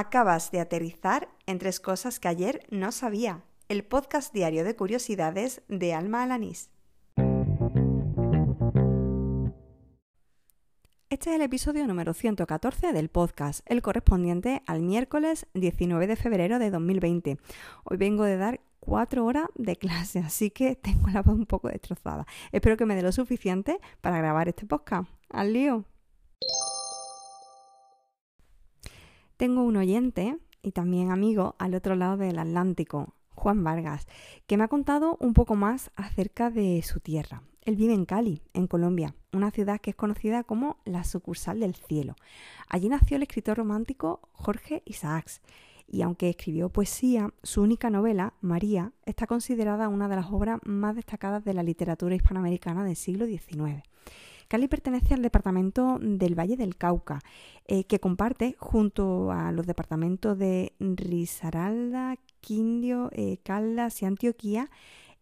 Acabas de aterrizar en tres cosas que ayer no sabía. El podcast diario de curiosidades de Alma Alanís. Este es el episodio número 114 del podcast, el correspondiente al miércoles 19 de febrero de 2020. Hoy vengo de dar cuatro horas de clase, así que tengo la voz un poco destrozada. Espero que me dé lo suficiente para grabar este podcast. ¡Al lío! Tengo un oyente y también amigo al otro lado del Atlántico, Juan Vargas, que me ha contado un poco más acerca de su tierra. Él vive en Cali, en Colombia, una ciudad que es conocida como la sucursal del cielo. Allí nació el escritor romántico Jorge Isaacs, y aunque escribió poesía, su única novela, María, está considerada una de las obras más destacadas de la literatura hispanoamericana del siglo XIX. Cali pertenece al departamento del Valle del Cauca, eh, que comparte junto a los departamentos de Risaralda, Quindio, eh, Caldas y Antioquía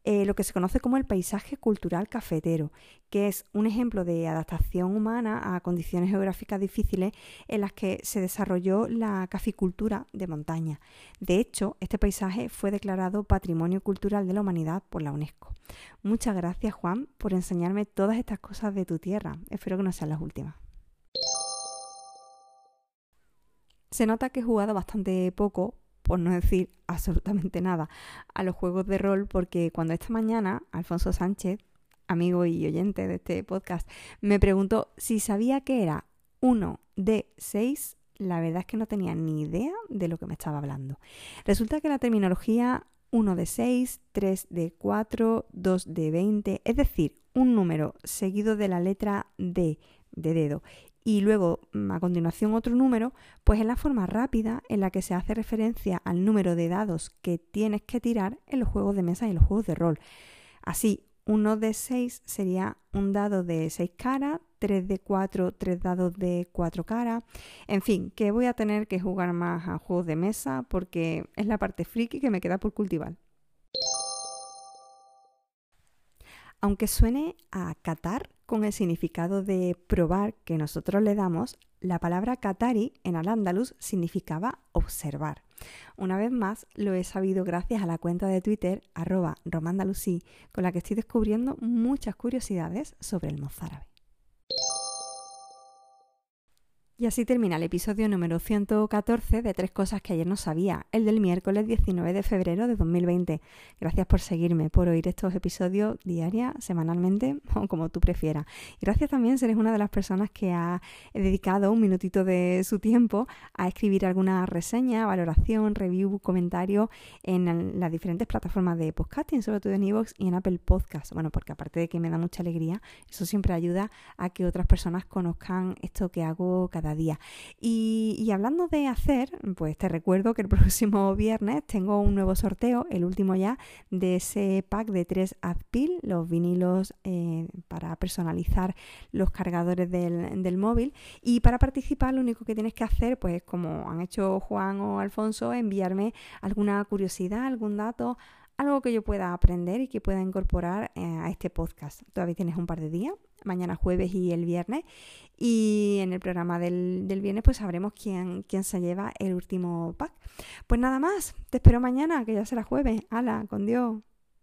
eh, lo que se conoce como el paisaje cultural cafetero, que es un ejemplo de adaptación humana a condiciones geográficas difíciles en las que se desarrolló la caficultura de montaña. De hecho, este paisaje fue declarado Patrimonio Cultural de la Humanidad por la UNESCO. Muchas gracias, Juan, por enseñarme todas estas cosas de tu tierra. Espero que no sean las últimas. Se nota que he jugado bastante poco por no decir absolutamente nada, a los juegos de rol, porque cuando esta mañana Alfonso Sánchez, amigo y oyente de este podcast, me preguntó si sabía que era uno de seis, la verdad es que no tenía ni idea de lo que me estaba hablando. Resulta que la terminología 1 de 6, 3 de 4, 2 de 20, es decir, un número seguido de la letra D de dedo y luego mm, a continuación otro número, pues es la forma rápida en la que se hace referencia al número de dados que tienes que tirar en los juegos de mesa y en los juegos de rol. Así, uno de 6 sería un dado de 6 caras, 3 de 4, 3 dados de 4 caras. En fin, que voy a tener que jugar más a juegos de mesa porque es la parte friki que me queda por cultivar. Aunque suene a Qatar con el significado de probar que nosotros le damos, la palabra Qatari en al-Ándalus significaba observar. Una vez más, lo he sabido gracias a la cuenta de Twitter arroba romandalusí, con la que estoy descubriendo muchas curiosidades sobre el mozárabe. Y así termina el episodio número 114 de Tres Cosas que ayer no sabía, el del miércoles 19 de febrero de 2020. Gracias por seguirme, por oír estos episodios diaria, semanalmente o como tú prefieras. Y gracias también si eres una de las personas que ha dedicado un minutito de su tiempo a escribir alguna reseña, valoración, review, comentario en las diferentes plataformas de podcasting, sobre todo en iVoox y en Apple Podcasts. Bueno, porque aparte de que me da mucha alegría, eso siempre ayuda a que otras personas conozcan esto que hago cada día. Y, hablando de hacer, pues te recuerdo que el próximo viernes tengo un nuevo sorteo, el último ya, de ese pack de tres Adpil, los vinilos eh, para personalizar los cargadores del, del, móvil. Y para participar lo único que tienes que hacer, pues como han hecho Juan o Alfonso, enviarme alguna curiosidad, algún dato, algo que yo pueda aprender y que pueda incorporar eh, a este podcast. Todavía tienes un par de días, mañana jueves y el viernes. Y en el programa del, del viernes pues sabremos quién, quién se lleva el último pack. Pues nada más, te espero mañana, que ya será jueves. ¡Hala, con Dios!